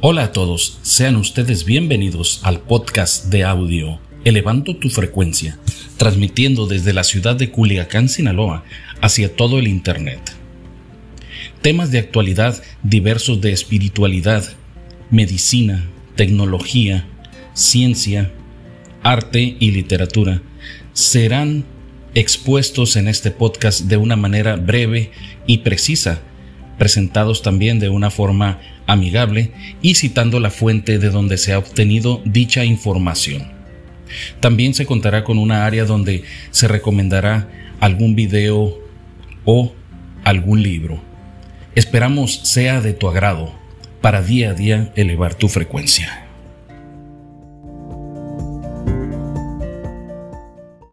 Hola a todos, sean ustedes bienvenidos al podcast de audio Elevando tu frecuencia, transmitiendo desde la ciudad de Culiacán, Sinaloa, hacia todo el Internet. Temas de actualidad diversos de espiritualidad, medicina, tecnología, ciencia, arte y literatura serán expuestos en este podcast de una manera breve y precisa, presentados también de una forma amigable y citando la fuente de donde se ha obtenido dicha información. También se contará con una área donde se recomendará algún video o algún libro. Esperamos sea de tu agrado para día a día elevar tu frecuencia.